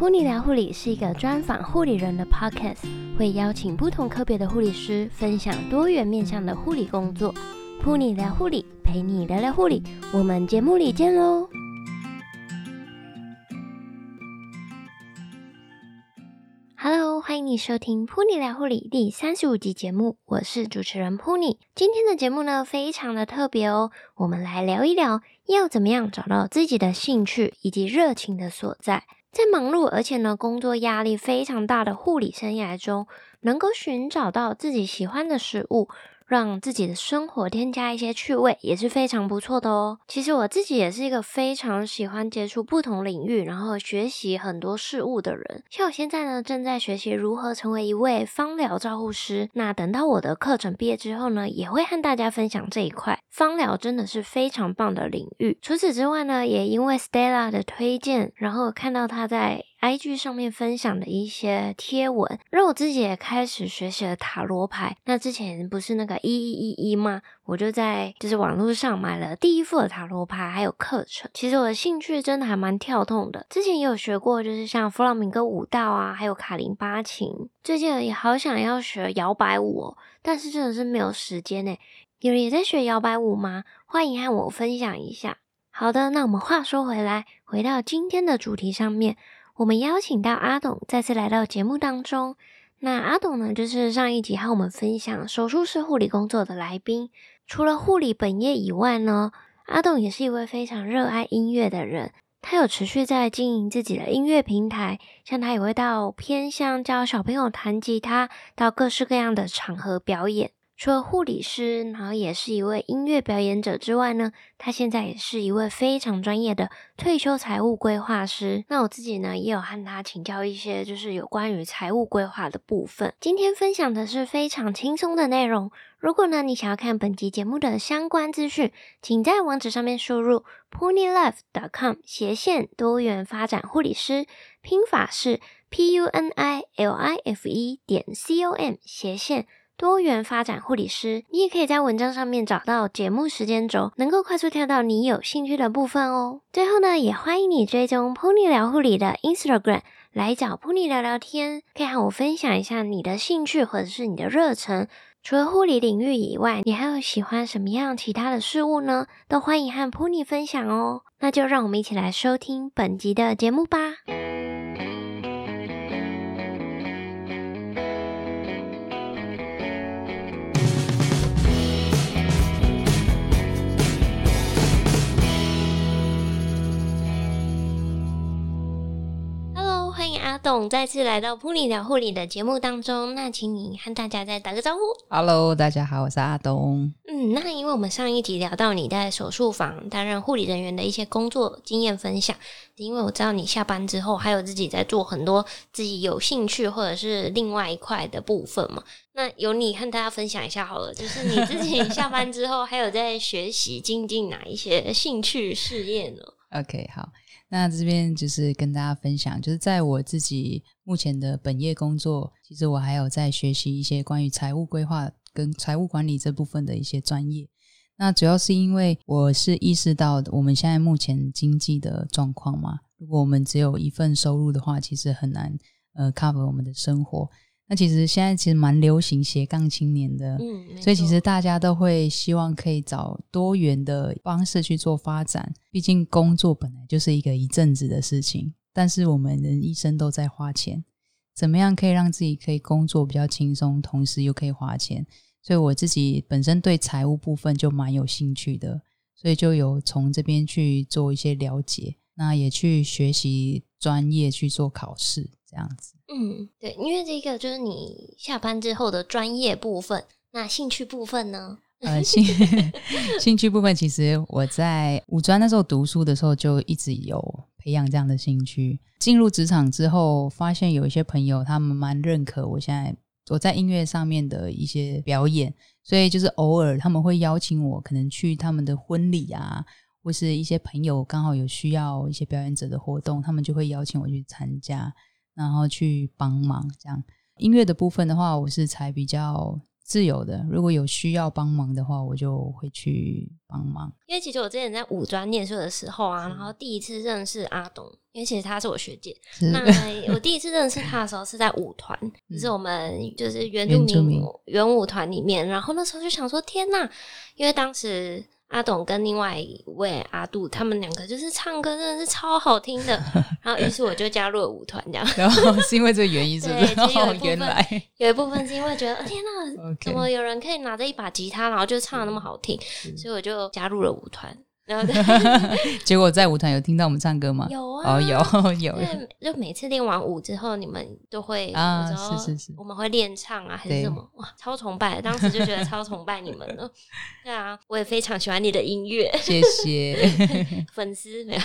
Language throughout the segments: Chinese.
噗妮聊护理是一个专访护理人的 podcast，会邀请不同科别的护理师分享多元面向的护理工作。噗妮聊护理，陪你聊聊护理，我们节目里见喽！Hello，欢迎你收听噗妮聊护理第三十五集节目，我是主持人 Pony。今天的节目呢，非常的特别哦，我们来聊一聊要怎么样找到自己的兴趣以及热情的所在。在忙碌而且呢，工作压力非常大的护理生涯中，能够寻找到自己喜欢的食物。让自己的生活添加一些趣味也是非常不错的哦。其实我自己也是一个非常喜欢接触不同领域，然后学习很多事物的人。像我现在呢，正在学习如何成为一位芳疗照护师。那等到我的课程毕业之后呢，也会和大家分享这一块。芳疗真的是非常棒的领域。除此之外呢，也因为 Stella 的推荐，然后看到她在 IG 上面分享的一些贴文，让我自己也开始学习了塔罗牌。那之前不是那个一一一一吗？我就在就是网络上买了第一副的塔罗牌，还有课程。其实我的兴趣真的还蛮跳动的。之前也有学过，就是像弗朗明哥舞蹈啊，还有卡林巴琴。最近也好想要学摇摆舞哦，但是真的是没有时间呢。有人也在学摇摆舞吗？欢迎和我分享一下。好的，那我们话说回来，回到今天的主题上面。我们邀请到阿董再次来到节目当中。那阿董呢，就是上一集和我们分享手术室护理工作的来宾。除了护理本业以外呢，阿董也是一位非常热爱音乐的人。他有持续在经营自己的音乐平台，像他也会到偏向教小朋友弹吉他，到各式各样的场合表演。除了护理师，然后也是一位音乐表演者之外呢，他现在也是一位非常专业的退休财务规划师。那我自己呢，也有和他请教一些，就是有关于财务规划的部分。今天分享的是非常轻松的内容。如果呢，你想要看本集节目的相关资讯，请在网址上面输入 punilife.com 斜线多元发展护理师，拼法是 p u n i l i f e 点 c o m 斜线。多元发展护理师，你也可以在文章上面找到节目时间轴，能够快速跳到你有兴趣的部分哦。最后呢，也欢迎你追踪 Pony 聊护理的 Instagram，来找 Pony 聊聊天，可以和我分享一下你的兴趣或者是你的热忱。除了护理领域以外，你还有喜欢什么样其他的事物呢？都欢迎和 Pony 分享哦。那就让我们一起来收听本集的节目吧。阿董再次来到普里聊护理的节目当中，那请你和大家再打个招呼。Hello，大家好，我是阿董。嗯，那因为我们上一集聊到你在手术房担任护理人员的一些工作经验分享，因为我知道你下班之后还有自己在做很多自己有兴趣或者是另外一块的部分嘛。那由你和大家分享一下好了，就是你自己下班之后还有在学习精进哪一些兴趣事业呢？OK，好。那这边就是跟大家分享，就是在我自己目前的本业工作，其实我还有在学习一些关于财务规划跟财务管理这部分的一些专业。那主要是因为我是意识到我们现在目前经济的状况嘛，如果我们只有一份收入的话，其实很难呃 cover 我们的生活。那其实现在其实蛮流行斜杠青年的，嗯，所以其实大家都会希望可以找多元的方式去做发展。毕竟工作本来就是一个一阵子的事情，但是我们人一生都在花钱，怎么样可以让自己可以工作比较轻松，同时又可以花钱？所以我自己本身对财务部分就蛮有兴趣的，所以就有从这边去做一些了解，那也去学习专业去做考试，这样子。嗯，对，因为这个就是你下班之后的专业部分，那兴趣部分呢？呃，兴 兴趣部分，其实我在五专那时候读书的时候就一直有培养这样的兴趣。进入职场之后，发现有一些朋友他们蛮认可我现在我在音乐上面的一些表演，所以就是偶尔他们会邀请我，可能去他们的婚礼啊，或是一些朋友刚好有需要一些表演者的活动，他们就会邀请我去参加。然后去帮忙，这样音乐的部分的话，我是才比较自由的，如果有需要帮忙的话，我就会去帮忙。因为其实我之前在五专念书的时候啊，然后第一次认识阿东，因为其实他是我学姐。那 我第一次认识他的时候是在舞团，就是我们就是原住民原舞团里面，然后那时候就想说，天呐，因为当时。阿董跟另外一位阿杜，他们两个就是唱歌真的是超好听的，然后于是我就加入了舞团，这样。然后是因为这个原因，是不是？原来有一部分是因为觉得，天哪，Okay. 怎么有人可以拿着一把吉他，然后就唱的那么好听，所以我就加入了舞团。然后 结果在舞团有听到我们唱歌吗？有啊，哦有有。就每次练完舞之后，你们都会啊，是是是，我们会练唱啊，还是什么？哇，超崇拜！当时就觉得超崇拜你们了。对啊，我也非常喜欢你的音乐，谢谢粉丝没有。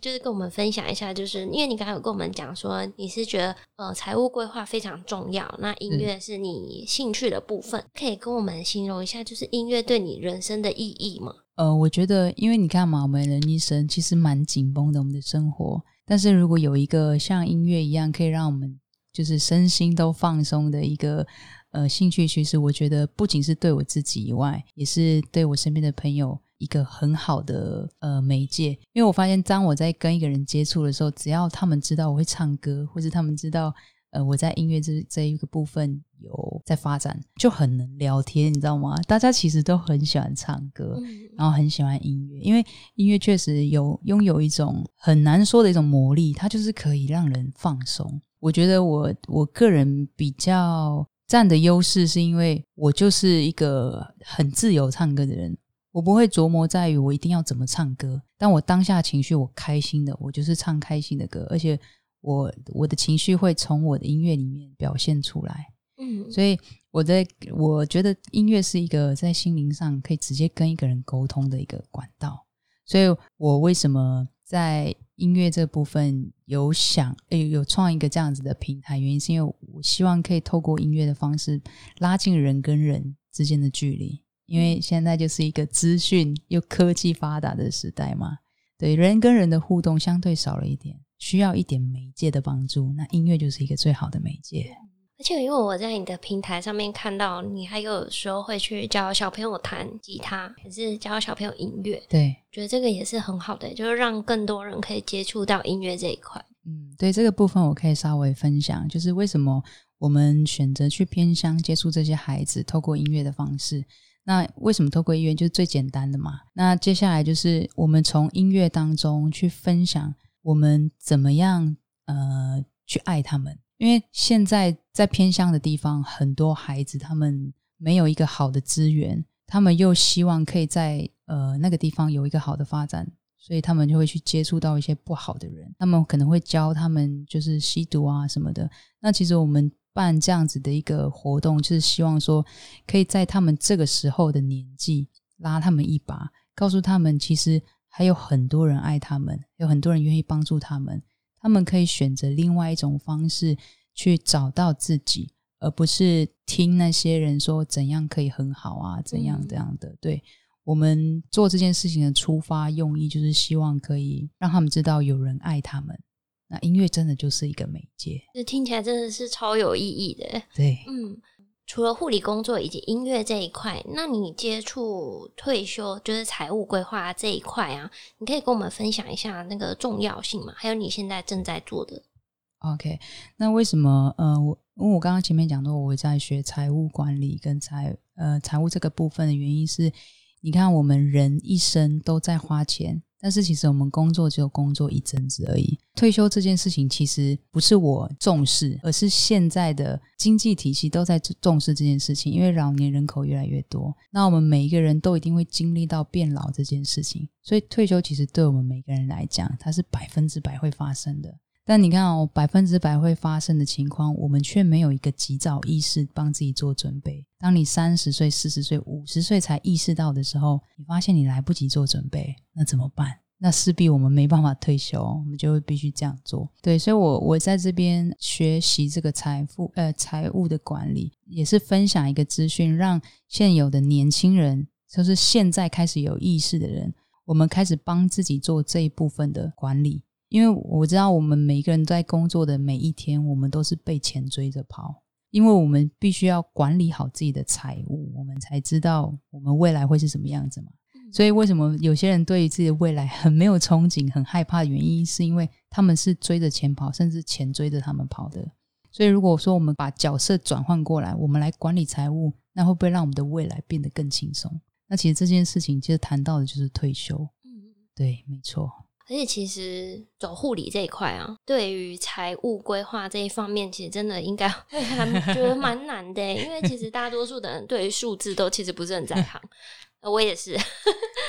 就是跟我们分享一下，就是因为你刚才有跟我们讲说，你是觉得呃财务规划非常重要，那音乐是你兴趣的部分，可以跟我们形容一下，就是音乐对你人生的意义吗？呃，我觉得，因为你看嘛，我们人一生其实蛮紧绷的，我们的生活。但是如果有一个像音乐一样，可以让我们就是身心都放松的一个呃兴趣，其实我觉得不仅是对我自己以外，也是对我身边的朋友一个很好的呃媒介。因为我发现，当我在跟一个人接触的时候，只要他们知道我会唱歌，或是他们知道。呃，我在音乐这这一个部分有在发展，就很能聊天，你知道吗？大家其实都很喜欢唱歌，嗯、然后很喜欢音乐，因为音乐确实有拥有一种很难说的一种魔力，它就是可以让人放松。我觉得我我个人比较占的优势，是因为我就是一个很自由唱歌的人，我不会琢磨在于我一定要怎么唱歌，但我当下情绪我开心的，我就是唱开心的歌，而且。我我的情绪会从我的音乐里面表现出来，嗯，所以我在我觉得音乐是一个在心灵上可以直接跟一个人沟通的一个管道，所以我为什么在音乐这部分有想诶有创一个这样子的平台，原因是因为我希望可以透过音乐的方式拉近人跟人之间的距离，因为现在就是一个资讯又科技发达的时代嘛，对，人跟人的互动相对少了一点。需要一点媒介的帮助，那音乐就是一个最好的媒介。而且，因为我在你的平台上面看到，你还有时候会去教小朋友弹吉他，也是教小朋友音乐。对，觉得这个也是很好的，就是让更多人可以接触到音乐这一块。嗯，对，这个部分我可以稍微分享，就是为什么我们选择去偏乡接触这些孩子，透过音乐的方式。那为什么透过音乐就是最简单的嘛？那接下来就是我们从音乐当中去分享。我们怎么样呃去爱他们？因为现在在偏乡的地方，很多孩子他们没有一个好的资源，他们又希望可以在呃那个地方有一个好的发展，所以他们就会去接触到一些不好的人，他们可能会教他们就是吸毒啊什么的。那其实我们办这样子的一个活动，就是希望说可以在他们这个时候的年纪拉他们一把，告诉他们其实。还有很多人爱他们，有很多人愿意帮助他们，他们可以选择另外一种方式去找到自己，而不是听那些人说怎样可以很好啊，怎样怎样的。对，我们做这件事情的出发用意，就是希望可以让他们知道有人爱他们。那音乐真的就是一个媒介，这听起来真的是超有意义的。对，嗯。除了护理工作以及音乐这一块，那你接触退休就是财务规划这一块啊，你可以跟我们分享一下那个重要性吗？还有你现在正在做的。OK，那为什么呃，我因为我刚刚前面讲到我在学财务管理跟财呃财务这个部分的原因是，你看我们人一生都在花钱。但是其实我们工作只有工作一阵子而已。退休这件事情其实不是我重视，而是现在的经济体系都在重视这件事情。因为老年人口越来越多，那我们每一个人都一定会经历到变老这件事情。所以退休其实对我们每个人来讲，它是百分之百会发生的。但你看哦，百分之百会发生的情况，我们却没有一个及早意识帮自己做准备。当你三十岁、四十岁、五十岁才意识到的时候，你发现你来不及做准备，那怎么办？那势必我们没办法退休，我们就会必须这样做。对，所以我我在这边学习这个财富呃财务的管理，也是分享一个资讯，让现有的年轻人，就是现在开始有意识的人，我们开始帮自己做这一部分的管理。因为我知道，我们每一个人在工作的每一天，我们都是被钱追着跑。因为我们必须要管理好自己的财务，我们才知道我们未来会是什么样子嘛。所以为什么有些人对于自己的未来很没有憧憬、很害怕的原因，是因为他们是追着钱跑，甚至钱追着他们跑的。所以如果说我们把角色转换过来，我们来管理财务，那会不会让我们的未来变得更轻松？那其实这件事情其实谈到的就是退休。嗯，对，没错。而且其实走护理这一块啊，对于财务规划这一方面，其实真的应该 觉得蛮难的，因为其实大多数的人对于数字都其实不是很在行。我也是，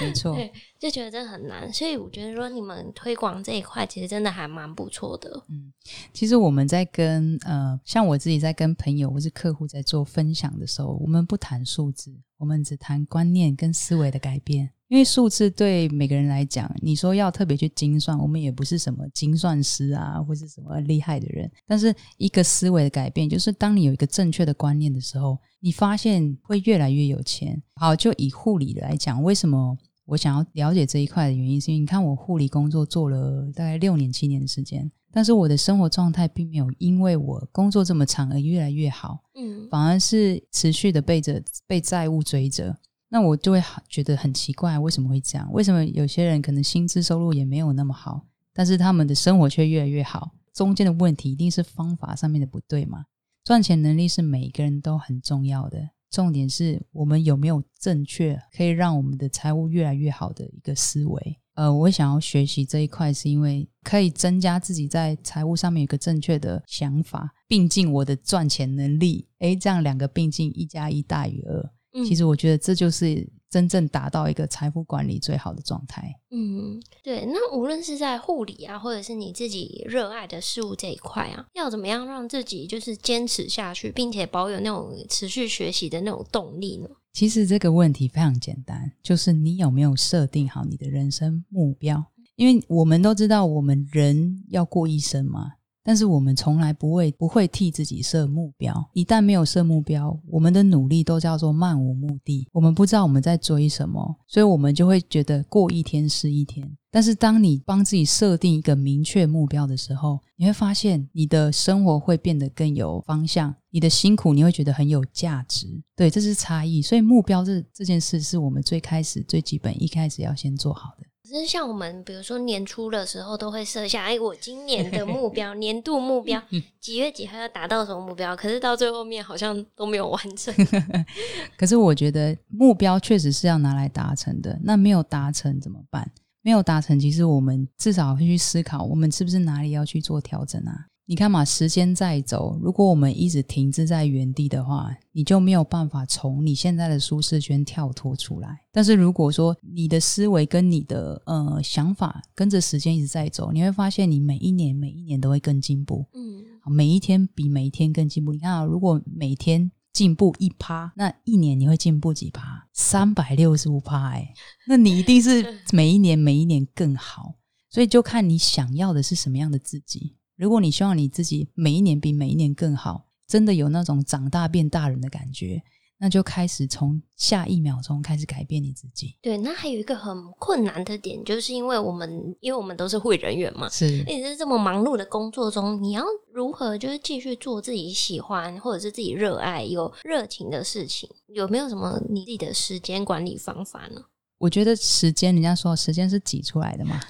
没错，对，就觉得真的很难，所以我觉得说你们推广这一块，其实真的还蛮不错的。嗯，其实我们在跟呃，像我自己在跟朋友或是客户在做分享的时候，我们不谈数字，我们只谈观念跟思维的改变。因为数字对每个人来讲，你说要特别去精算，我们也不是什么精算师啊，或是什么厉害的人。但是一个思维的改变，就是当你有一个正确的观念的时候，你发现会越来越有钱。好，就以护理来讲，为什么我想要了解这一块的原因，是因为你看我护理工作做了大概六年、七年的时间，但是我的生活状态并没有因为我工作这么长而越来越好，嗯，反而是持续的被着被债务追着。那我就会觉得很奇怪，为什么会这样？为什么有些人可能薪资收入也没有那么好，但是他们的生活却越来越好？中间的问题一定是方法上面的不对嘛？赚钱能力是每一个人都很重要的，重点是我们有没有正确可以让我们的财务越来越好的一个思维。呃，我想要学习这一块，是因为可以增加自己在财务上面有一个正确的想法，并进我的赚钱能力。诶，这样两个并进，一加一大于二。其实我觉得这就是真正达到一个财富管理最好的状态。嗯，对。那无论是在护理啊，或者是你自己热爱的事物这一块啊，要怎么样让自己就是坚持下去，并且保有那种持续学习的那种动力呢？其实这个问题非常简单，就是你有没有设定好你的人生目标？因为我们都知道，我们人要过一生嘛。但是我们从来不会不会替自己设目标，一旦没有设目标，我们的努力都叫做漫无目的。我们不知道我们在追什么，所以我们就会觉得过一天是一天。但是当你帮自己设定一个明确目标的时候，你会发现你的生活会变得更有方向，你的辛苦你会觉得很有价值。对，这是差异。所以目标这这件事是我们最开始最基本一开始要先做好的。其实像我们，比如说年初的时候，都会设下，哎，我今年的 目标，年度目标，几月几号要达到什么目标？可是到最后面好像都没有完成。可是我觉得目标确实是要拿来达成的。那没有达成怎么办？没有达成，其实我们至少会去思考，我们是不是哪里要去做调整啊？你看嘛，时间在走，如果我们一直停滞在原地的话，你就没有办法从你现在的舒适圈跳脱出来。但是如果说你的思维跟你的呃想法跟着时间一直在走，你会发现你每一年每一年都会更进步。嗯，每一天比每一天更进步。你看啊，如果每天进步一趴，那一年你会进步几趴？三百六十五趴，哎，那你一定是 每一年每一年更好。所以就看你想要的是什么样的自己。如果你希望你自己每一年比每一年更好，真的有那种长大变大人的感觉，那就开始从下一秒钟开始改变你自己。对，那还有一个很困难的点，就是因为我们，因为我们都是护理人员嘛，是，你是这么忙碌的工作中，你要如何就是继续做自己喜欢或者是自己热爱、有热情的事情？有没有什么你自己的时间管理方法呢？我觉得时间，人家说时间是挤出来的嘛，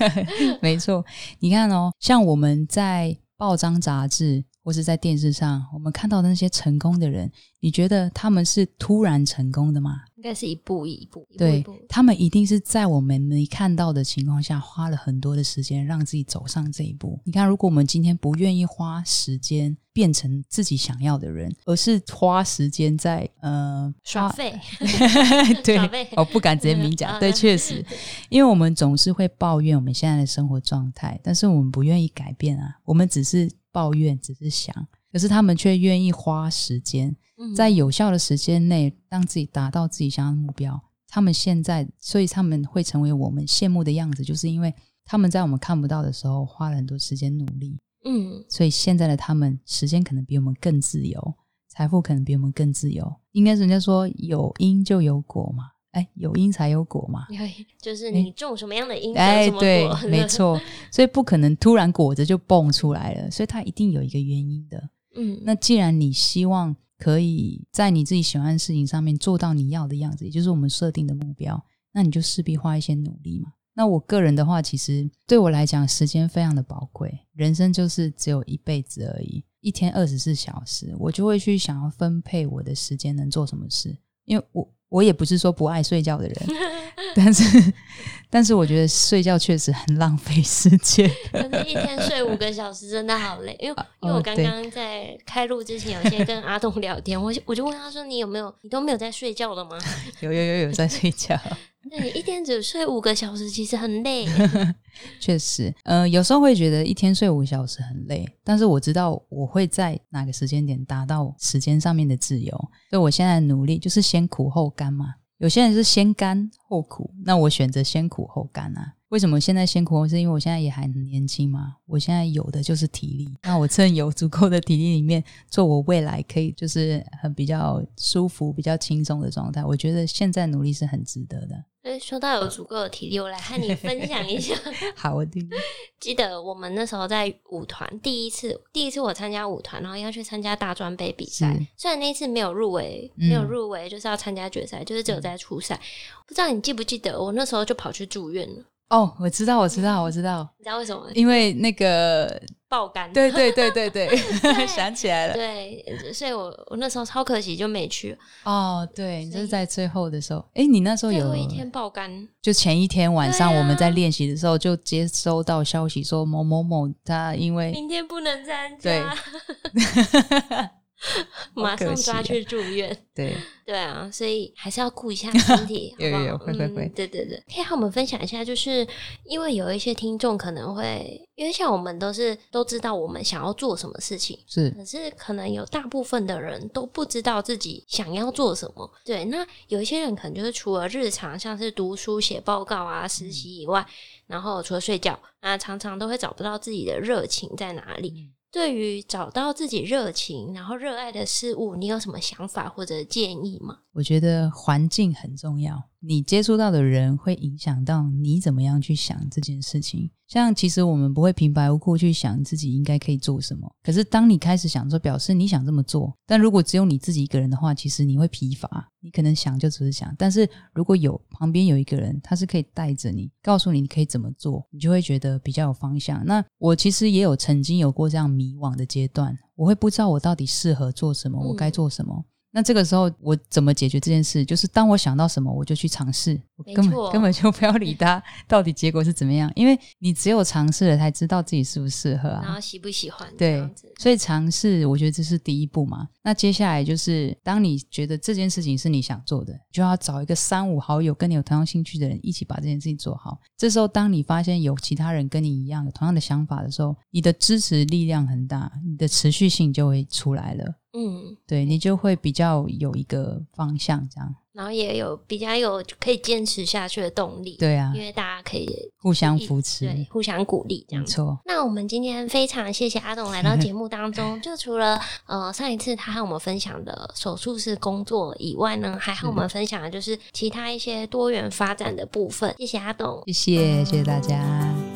没错。你看哦，像我们在报章杂志或是在电视上，我们看到的那些成功的人，你觉得他们是突然成功的吗？应该是一步一步，对，他们一定是在我们没看到的情况下，花了很多的时间让自己走上这一步。你看，如果我们今天不愿意花时间变成自己想要的人，而是花时间在呃 耍废，对，我不敢直接明讲，对，确实，因为我们总是会抱怨我们现在的生活状态，但是我们不愿意改变啊，我们只是抱怨，只是想，可是他们却愿意花时间。在有效的时间内，让自己达到自己想要的目标。他们现在，所以他们会成为我们羡慕的样子，就是因为他们在我们看不到的时候花了很多时间努力。嗯，所以现在的他们时间可能比我们更自由，财富可能比我们更自由。应该是人家说有因就有果嘛，哎，有因才有果嘛。就是你种什么样的因，哎，对，没错。所以不可能突然果子就蹦出来了，所以它一定有一个原因的。嗯，那既然你希望可以在你自己喜欢的事情上面做到你要的样子，也就是我们设定的目标，那你就势必花一些努力嘛。那我个人的话，其实对我来讲，时间非常的宝贵，人生就是只有一辈子而已，一天二十四小时，我就会去想要分配我的时间能做什么事，因为我。我也不是说不爱睡觉的人，但是，但是我觉得睡觉确实很浪费时间。可是一天睡五个小时真的好累，因为因为我刚刚在开录之前有先跟阿东聊天，我就我就问他说：“你有没有你都没有在睡觉了吗？” 有有有有在睡觉。那你，一天只睡五个小时，其实很累。确实，呃，有时候会觉得一天睡五个小时很累，但是我知道我会在哪个时间点达到时间上面的自由，所以我现在努力就是先苦后甘嘛。有些人是先甘后苦，那我选择先苦后甘啊。为什么现在先苦？是因为我现在也还很年轻嘛。我现在有的就是体力，那我趁有足够的体力里面做我未来可以就是很比较舒服、比较轻松的状态。我觉得现在努力是很值得的。所以说到有足够的体力，我来和你分享一下。好，我听。记得我们那时候在舞团第一次，第一次我参加舞团，然后要去参加大专杯比赛。虽然那一次没有入围，没有入围，就是要参加决赛，就是只有在初赛。不知道你记不记得，我那时候就跑去住院了。哦，我知道，我知道，我知道。你知道为什么？因为那个 爆肝。对对对对对，对 想起来了。对，所以我我那时候超可惜就没去。哦，对，你就是在最后的时候。哎，你那时候有一天爆肝？就前一天晚上我们在练习的时候，就接收到消息说某某某他因为明天不能参加。对。马上抓去住院，对。对啊，所以还是要顾一下身体，好不好？有有有，会会会，对对对，可以和我们分享一下，就是因为有一些听众可能会，因为像我们都是都知道我们想要做什么事情，是，可是可能有大部分的人都不知道自己想要做什么。对，那有一些人可能就是除了日常像是读书、写报告啊、实习以外，然后除了睡觉，那常常都会找不到自己的热情在哪里。对于找到自己热情，然后热爱的事物，你有什么想法或者建议吗？我觉得环境很重要，你接触到的人会影响到你怎么样去想这件事情。像其实我们不会平白无故去想自己应该可以做什么，可是当你开始想说，表示你想这么做。但如果只有你自己一个人的话，其实你会疲乏。你可能想就只是想，但是如果有旁边有一个人，他是可以带着你，告诉你你可以怎么做，你就会觉得比较有方向。那我其实也有曾经有过这样迷惘的阶段，我会不知道我到底适合做什么，我该做什么。嗯那这个时候我怎么解决这件事？就是当我想到什么，我就去尝试，我根本根本就不要理他到底结果是怎么样，因为你只有尝试了才知道自己适不适合啊，然后喜不喜欢。对，所以尝试，我觉得这是第一步嘛。那接下来就是，当你觉得这件事情是你想做的，就要找一个三五好友跟你有同样兴趣的人一起把这件事情做好。这时候，当你发现有其他人跟你一样有同样的想法的时候，你的支持力量很大，你的持续性就会出来了。嗯，对，你就会比较有一个方向，这样，然后也有比较有可以坚持下去的动力。对啊，因为大家可以互相扶持，对，互相鼓励，这样。没错。那我们今天非常谢谢阿董来到节目当中，就除了呃上一次他和我们分享的手术室工作以外呢，还和我们分享的就是其他一些多元发展的部分。谢谢阿董，谢谢，谢谢大家。